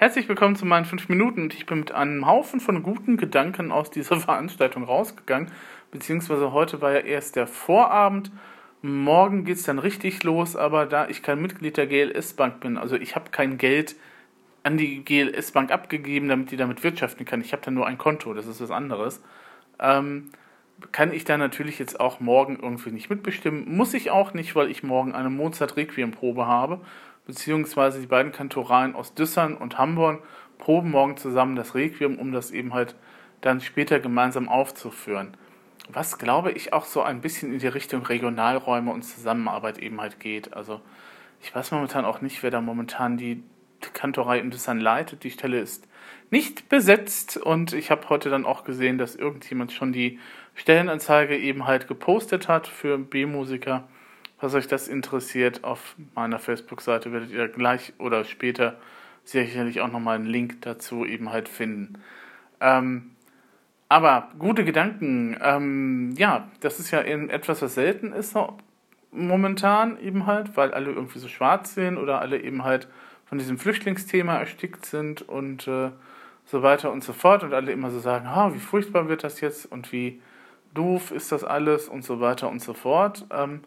Herzlich willkommen zu meinen fünf Minuten. Und ich bin mit einem Haufen von guten Gedanken aus dieser Veranstaltung rausgegangen, beziehungsweise heute war ja erst der Vorabend, morgen geht es dann richtig los, aber da ich kein Mitglied der GLS Bank bin, also ich habe kein Geld an die GLS Bank abgegeben, damit die damit wirtschaften kann, ich habe da nur ein Konto, das ist was anderes, ähm, kann ich da natürlich jetzt auch morgen irgendwie nicht mitbestimmen, muss ich auch nicht, weil ich morgen eine Mozart Requiem Probe habe beziehungsweise die beiden Kantoralen aus Düssern und Hamborn proben morgen zusammen das Requiem, um das eben halt dann später gemeinsam aufzuführen. Was glaube ich auch so ein bisschen in die Richtung Regionalräume und Zusammenarbeit eben halt geht. Also ich weiß momentan auch nicht, wer da momentan die Kantorei in Düssern leitet. Die Stelle ist nicht besetzt und ich habe heute dann auch gesehen, dass irgendjemand schon die Stellenanzeige eben halt gepostet hat für B-Musiker. Falls euch das interessiert, auf meiner Facebook-Seite werdet ihr gleich oder später sicherlich auch nochmal einen Link dazu eben halt finden. Ähm, aber gute Gedanken, ähm, ja, das ist ja etwas, was selten ist momentan eben halt, weil alle irgendwie so schwarz sehen oder alle eben halt von diesem Flüchtlingsthema erstickt sind und äh, so weiter und so fort und alle immer so sagen, oh, wie furchtbar wird das jetzt und wie doof ist das alles und so weiter und so fort. Ähm,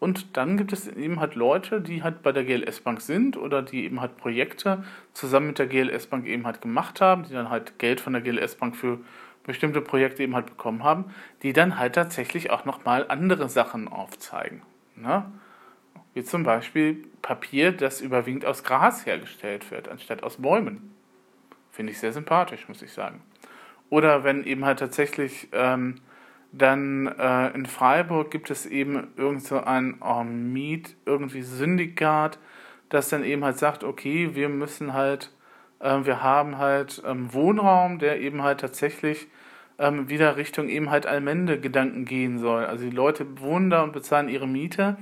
und dann gibt es eben halt Leute, die halt bei der GLS Bank sind oder die eben halt Projekte zusammen mit der GLS Bank eben halt gemacht haben, die dann halt Geld von der GLS Bank für bestimmte Projekte eben halt bekommen haben, die dann halt tatsächlich auch nochmal andere Sachen aufzeigen. Ne? Wie zum Beispiel Papier, das überwiegend aus Gras hergestellt wird, anstatt aus Bäumen. Finde ich sehr sympathisch, muss ich sagen. Oder wenn eben halt tatsächlich ähm, dann äh, in Freiburg gibt es eben irgend so ein oh, Miet, irgendwie Syndikat, das dann eben halt sagt, okay, wir müssen halt, äh, wir haben halt ähm, Wohnraum, der eben halt tatsächlich ähm, wieder Richtung eben halt Allmende-Gedanken gehen soll. Also die Leute wohnen da und bezahlen ihre Miete,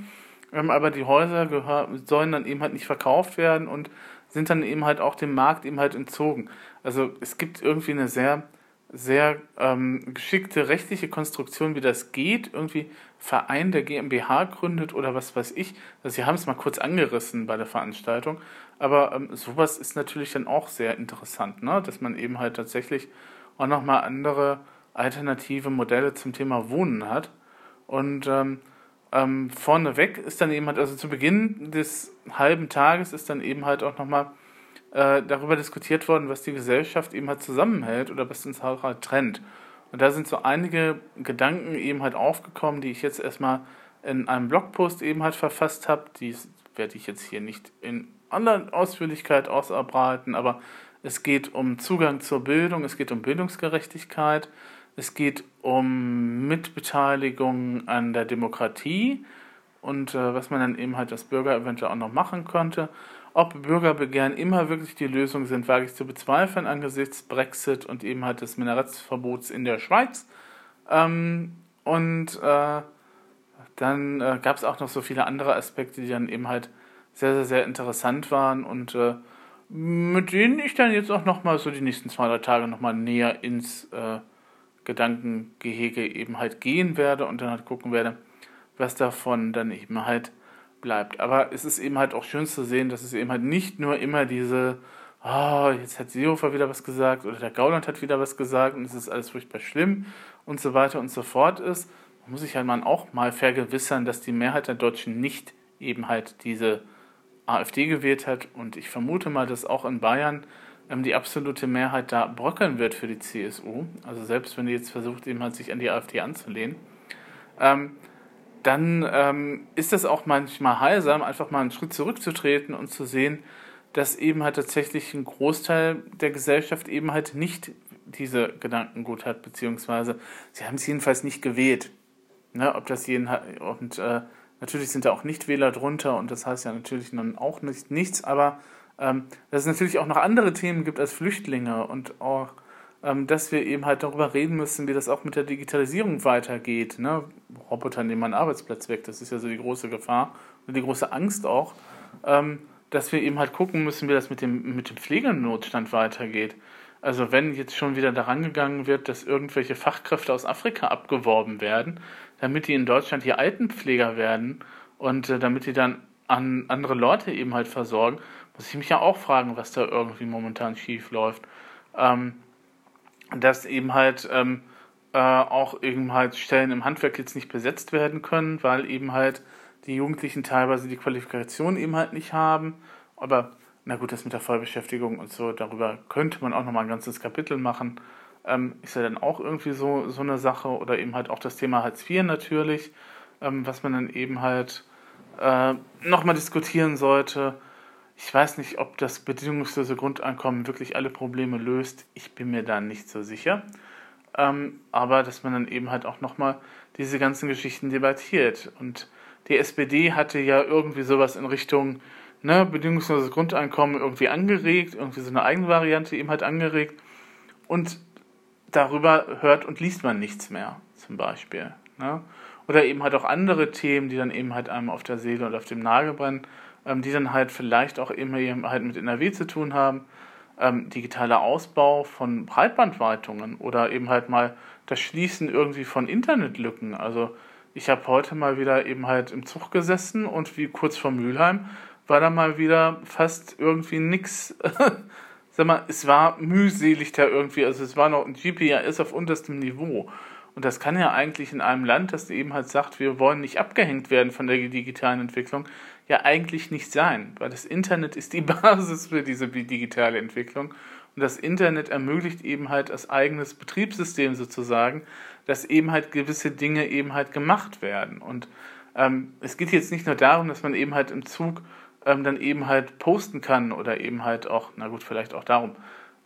ähm, aber die Häuser gehör, sollen dann eben halt nicht verkauft werden und sind dann eben halt auch dem Markt eben halt entzogen. Also es gibt irgendwie eine sehr sehr ähm, geschickte rechtliche Konstruktion, wie das geht. Irgendwie Verein der GmbH gründet oder was weiß ich. Also sie haben es mal kurz angerissen bei der Veranstaltung. Aber ähm, sowas ist natürlich dann auch sehr interessant, ne? dass man eben halt tatsächlich auch nochmal andere alternative Modelle zum Thema Wohnen hat. Und ähm, ähm, vorneweg ist dann eben halt, also zu Beginn des halben Tages ist dann eben halt auch nochmal äh, darüber diskutiert worden, was die Gesellschaft eben halt zusammenhält oder was uns halt trennt. Und da sind so einige Gedanken eben halt aufgekommen, die ich jetzt erstmal in einem Blogpost eben halt verfasst habe. Die werde ich jetzt hier nicht in aller Ausführlichkeit ausarbeiten, aber es geht um Zugang zur Bildung, es geht um Bildungsgerechtigkeit, es geht um Mitbeteiligung an der Demokratie und äh, was man dann eben halt als Bürger eventuell auch noch machen könnte. Ob Bürgerbegehren immer wirklich die Lösung sind, wage ich zu bezweifeln angesichts Brexit und eben halt des Minarettsverbots in der Schweiz. Ähm, und äh, dann äh, gab es auch noch so viele andere Aspekte, die dann eben halt sehr, sehr, sehr interessant waren und äh, mit denen ich dann jetzt auch nochmal so die nächsten zwei, drei Tage nochmal näher ins äh, Gedankengehege eben halt gehen werde und dann halt gucken werde, was davon dann eben halt bleibt. Aber es ist eben halt auch schön zu sehen, dass es eben halt nicht nur immer diese, oh, jetzt hat Seehofer wieder was gesagt oder der Gauland hat wieder was gesagt und es ist alles furchtbar schlimm und so weiter und so fort ist. Da muss ich halt mal auch mal vergewissern, dass die Mehrheit der Deutschen nicht eben halt diese AfD gewählt hat und ich vermute mal, dass auch in Bayern ähm, die absolute Mehrheit da bröckeln wird für die CSU. Also selbst wenn die jetzt versucht, eben halt sich an die AfD anzulehnen. Ähm, dann ähm, ist es auch manchmal heilsam, einfach mal einen Schritt zurückzutreten und zu sehen, dass eben halt tatsächlich ein Großteil der Gesellschaft eben halt nicht diese Gedanken gut hat, beziehungsweise sie haben es jedenfalls nicht gewählt. Ne, ob das jeden und äh, natürlich sind da auch Nichtwähler drunter und das heißt ja natürlich dann auch nicht nichts, aber ähm, dass es natürlich auch noch andere Themen gibt als Flüchtlinge und auch dass wir eben halt darüber reden müssen, wie das auch mit der Digitalisierung weitergeht. Ne? Roboter nehmen einen Arbeitsplatz weg, das ist ja so die große Gefahr und die große Angst auch, ähm, dass wir eben halt gucken müssen, wie das mit dem, mit dem Pflegenotstand weitergeht. Also wenn jetzt schon wieder daran gegangen wird, dass irgendwelche Fachkräfte aus Afrika abgeworben werden, damit die in Deutschland hier Altenpfleger werden und äh, damit die dann an andere Leute eben halt versorgen, muss ich mich ja auch fragen, was da irgendwie momentan schief läuft. Ähm, dass eben halt ähm, äh, auch eben halt Stellen im Handwerk jetzt nicht besetzt werden können, weil eben halt die Jugendlichen teilweise die Qualifikation eben halt nicht haben. Aber na gut, das mit der Vollbeschäftigung und so, darüber könnte man auch nochmal ein ganzes Kapitel machen. Ähm, ist ja dann auch irgendwie so, so eine Sache. Oder eben halt auch das Thema Hartz IV natürlich, ähm, was man dann eben halt äh, nochmal diskutieren sollte. Ich weiß nicht, ob das bedingungslose Grundeinkommen wirklich alle Probleme löst. Ich bin mir da nicht so sicher. Ähm, aber dass man dann eben halt auch nochmal diese ganzen Geschichten debattiert. Und die SPD hatte ja irgendwie sowas in Richtung ne, bedingungsloses Grundeinkommen irgendwie angeregt, irgendwie so eine Eigenvariante eben halt angeregt. Und darüber hört und liest man nichts mehr, zum Beispiel. Ne? Oder eben halt auch andere Themen, die dann eben halt einem auf der Seele und auf dem Nagel brennen ähm, die dann halt vielleicht auch immer halt mit NRW zu tun haben. Ähm, digitaler Ausbau von Breitbandweitungen oder eben halt mal das Schließen irgendwie von Internetlücken. Also ich habe heute mal wieder eben halt im Zug gesessen und wie kurz vor Mülheim war da mal wieder fast irgendwie nix. Sag mal, es war mühselig da irgendwie, also es war noch ein GPRS auf unterstem Niveau. Und das kann ja eigentlich in einem Land, das eben halt sagt, wir wollen nicht abgehängt werden von der digitalen Entwicklung, ja eigentlich nicht sein, weil das Internet ist die Basis für diese digitale Entwicklung und das Internet ermöglicht eben halt als eigenes Betriebssystem sozusagen, dass eben halt gewisse Dinge eben halt gemacht werden. Und ähm, es geht jetzt nicht nur darum, dass man eben halt im Zug ähm, dann eben halt posten kann oder eben halt auch, na gut, vielleicht auch darum,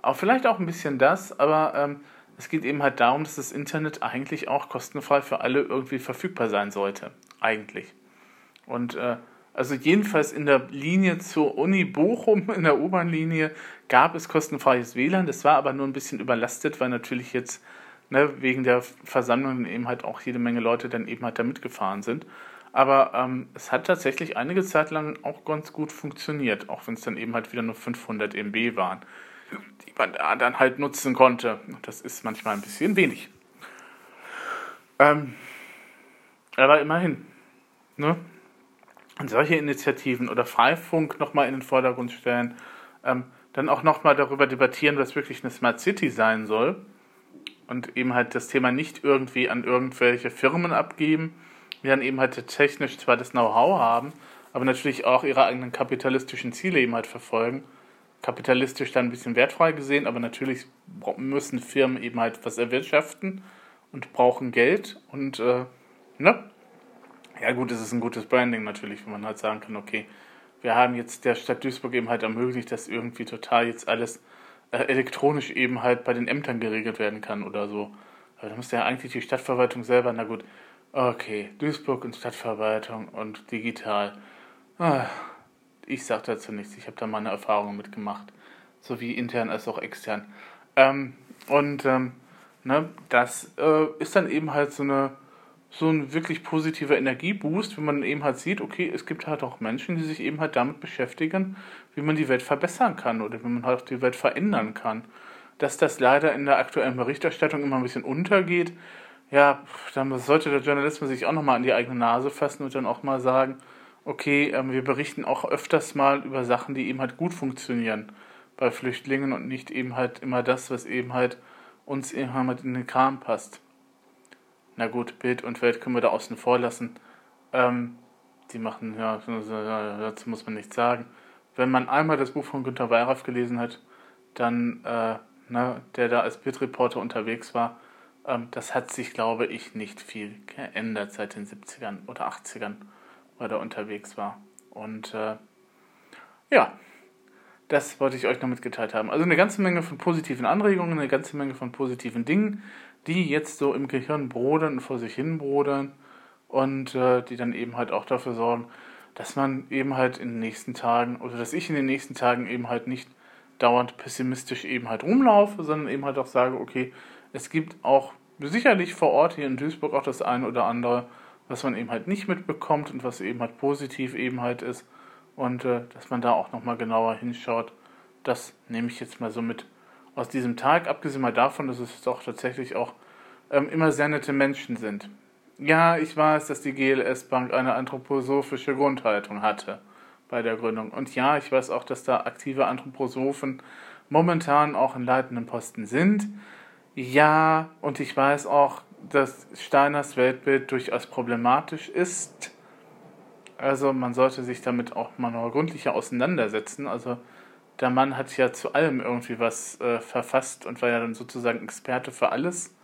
auch vielleicht auch ein bisschen das, aber ähm, es geht eben halt darum, dass das Internet eigentlich auch kostenfrei für alle irgendwie verfügbar sein sollte, eigentlich. Und äh, also jedenfalls in der Linie zur Uni Bochum, in der U-Bahn-Linie, gab es kostenfreies WLAN. Das war aber nur ein bisschen überlastet, weil natürlich jetzt ne, wegen der Versammlungen eben halt auch jede Menge Leute dann eben halt da mitgefahren sind. Aber ähm, es hat tatsächlich einige Zeit lang auch ganz gut funktioniert, auch wenn es dann eben halt wieder nur 500 MB waren, die man da dann halt nutzen konnte. Das ist manchmal ein bisschen wenig. Ähm, aber immerhin. Ne? Und solche Initiativen oder Freifunk nochmal in den Vordergrund stellen, ähm, dann auch nochmal darüber debattieren, was wirklich eine Smart City sein soll und eben halt das Thema nicht irgendwie an irgendwelche Firmen abgeben, die dann eben halt technisch zwar das Know-how haben, aber natürlich auch ihre eigenen kapitalistischen Ziele eben halt verfolgen. Kapitalistisch dann ein bisschen wertfrei gesehen, aber natürlich müssen Firmen eben halt was erwirtschaften und brauchen Geld und äh, ne? Ja gut, es ist ein gutes Branding natürlich, wenn man halt sagen kann, okay, wir haben jetzt der Stadt Duisburg eben halt ermöglicht, dass irgendwie total jetzt alles äh, elektronisch eben halt bei den Ämtern geregelt werden kann oder so. Aber da müsste ja eigentlich die Stadtverwaltung selber, na gut, okay, Duisburg und Stadtverwaltung und digital. Ah, ich sag dazu nichts, ich habe da meine Erfahrungen mitgemacht, sowie intern als auch extern. Ähm, und ähm, ne, das äh, ist dann eben halt so eine so ein wirklich positiver Energieboost, wenn man eben halt sieht, okay, es gibt halt auch Menschen, die sich eben halt damit beschäftigen, wie man die Welt verbessern kann oder wie man halt die Welt verändern kann. Dass das leider in der aktuellen Berichterstattung immer ein bisschen untergeht, ja, dann sollte der Journalismus sich auch nochmal an die eigene Nase fassen und dann auch mal sagen, okay, ähm, wir berichten auch öfters mal über Sachen, die eben halt gut funktionieren bei Flüchtlingen und nicht eben halt immer das, was eben halt uns eben halt in den Kram passt na gut, Bild und Welt können wir da außen vor lassen. Ähm, die machen, ja, dazu muss man nichts sagen. Wenn man einmal das Buch von Günter Weyraff gelesen hat, dann, äh, ne, der da als Bildreporter unterwegs war, ähm, das hat sich, glaube ich, nicht viel geändert seit den 70ern oder 80ern, weil er unterwegs war. Und äh, ja, das wollte ich euch noch mitgeteilt haben. Also eine ganze Menge von positiven Anregungen, eine ganze Menge von positiven Dingen, die jetzt so im Gehirn brodern und vor sich hin brodern und äh, die dann eben halt auch dafür sorgen, dass man eben halt in den nächsten Tagen oder dass ich in den nächsten Tagen eben halt nicht dauernd pessimistisch eben halt rumlaufe, sondern eben halt auch sage, okay, es gibt auch sicherlich vor Ort hier in Duisburg auch das eine oder andere, was man eben halt nicht mitbekommt und was eben halt positiv eben halt ist und äh, dass man da auch nochmal genauer hinschaut. Das nehme ich jetzt mal so mit aus diesem Tag, abgesehen mal davon, dass es doch tatsächlich auch ähm, immer sehr nette Menschen sind. Ja, ich weiß, dass die GLS Bank eine anthroposophische Grundhaltung hatte bei der Gründung. Und ja, ich weiß auch, dass da aktive Anthroposophen momentan auch in leitenden Posten sind. Ja, und ich weiß auch, dass Steiners Weltbild durchaus problematisch ist. Also man sollte sich damit auch mal noch gründlicher auseinandersetzen. Also der Mann hat ja zu allem irgendwie was äh, verfasst und war ja dann sozusagen Experte für alles.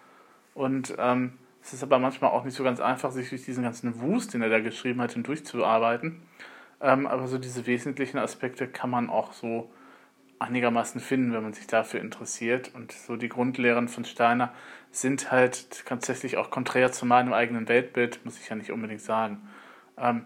Und ähm, es ist aber manchmal auch nicht so ganz einfach, sich durch diesen ganzen Wust, den er da geschrieben hat, hindurchzuarbeiten. Ähm, aber so diese wesentlichen Aspekte kann man auch so einigermaßen finden, wenn man sich dafür interessiert. Und so die Grundlehren von Steiner sind halt tatsächlich auch konträr zu meinem eigenen Weltbild, muss ich ja nicht unbedingt sagen. Ähm,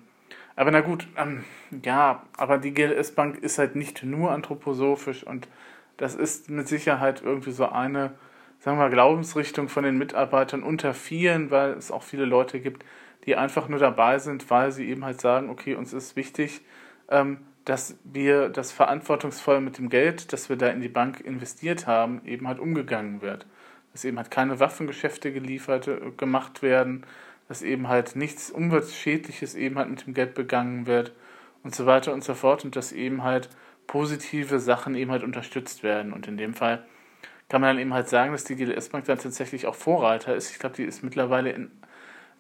aber na gut, ähm, ja, aber die GLS-Bank ist halt nicht nur anthroposophisch und das ist mit Sicherheit irgendwie so eine, sagen wir mal, Glaubensrichtung von den Mitarbeitern unter vielen, weil es auch viele Leute gibt, die einfach nur dabei sind, weil sie eben halt sagen, okay, uns ist wichtig, ähm, dass wir das verantwortungsvoll mit dem Geld, das wir da in die Bank investiert haben, eben halt umgegangen wird. Dass eben halt keine Waffengeschäfte geliefert, äh, gemacht werden, dass eben halt nichts Umweltschädliches eben halt mit dem Geld begangen wird und so weiter und so fort und dass eben halt positive Sachen eben halt unterstützt werden. Und in dem Fall kann man dann eben halt sagen, dass die GLS Bank dann tatsächlich auch Vorreiter ist. Ich glaube, die ist mittlerweile in,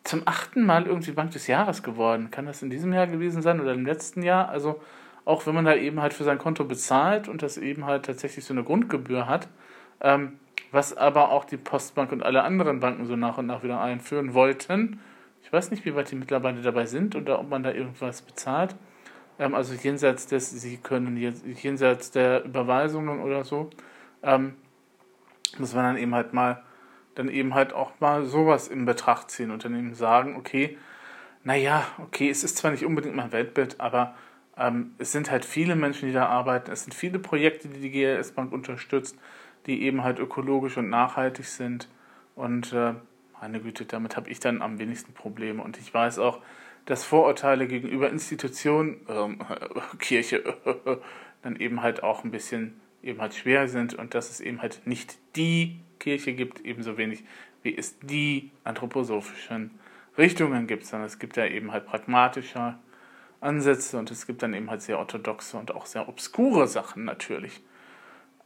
zum achten Mal irgendwie Bank des Jahres geworden. Kann das in diesem Jahr gewesen sein oder im letzten Jahr? Also auch wenn man da eben halt für sein Konto bezahlt und das eben halt tatsächlich so eine Grundgebühr hat, ähm, was aber auch die Postbank und alle anderen Banken so nach und nach wieder einführen wollten. Ich weiß nicht, wie weit die mittlerweile dabei sind oder ob man da irgendwas bezahlt. Ähm, also jenseits des, sie können jenseits der Überweisungen oder so, ähm, muss man dann eben halt mal, dann eben halt auch mal sowas in Betracht ziehen und dann eben sagen, okay, naja, okay, es ist zwar nicht unbedingt mein Weltbild, aber ähm, es sind halt viele Menschen, die da arbeiten, es sind viele Projekte, die die GLS Bank unterstützt, die eben halt ökologisch und nachhaltig sind. Und äh, meine Güte, damit habe ich dann am wenigsten Probleme. Und ich weiß auch, dass Vorurteile gegenüber Institutionen, ähm, Kirche, dann eben halt auch ein bisschen eben halt schwer sind und dass es eben halt nicht die Kirche gibt, ebenso wenig wie es die anthroposophischen Richtungen gibt, sondern es gibt ja eben halt pragmatische Ansätze und es gibt dann eben halt sehr orthodoxe und auch sehr obskure Sachen natürlich.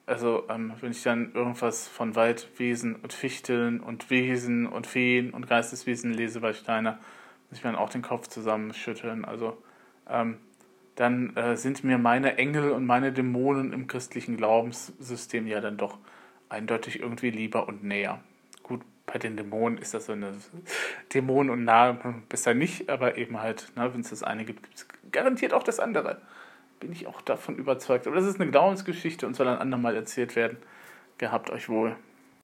Also ähm, wenn ich dann irgendwas von Waldwesen und Fichteln und Wesen und Feen und Geisteswesen lese bei Steiner, muss ich mir dann auch den Kopf zusammenschütteln. Also ähm, dann äh, sind mir meine Engel und meine Dämonen im christlichen Glaubenssystem ja dann doch eindeutig irgendwie lieber und näher. Gut, bei den Dämonen ist das so eine Dämonen und nahe besser nicht, aber eben halt, ne, wenn es das eine gibt, gibt es garantiert auch das andere. Bin ich auch davon überzeugt. Aber das ist eine Glaubensgeschichte und soll ein andermal erzählt werden. Gehabt euch wohl.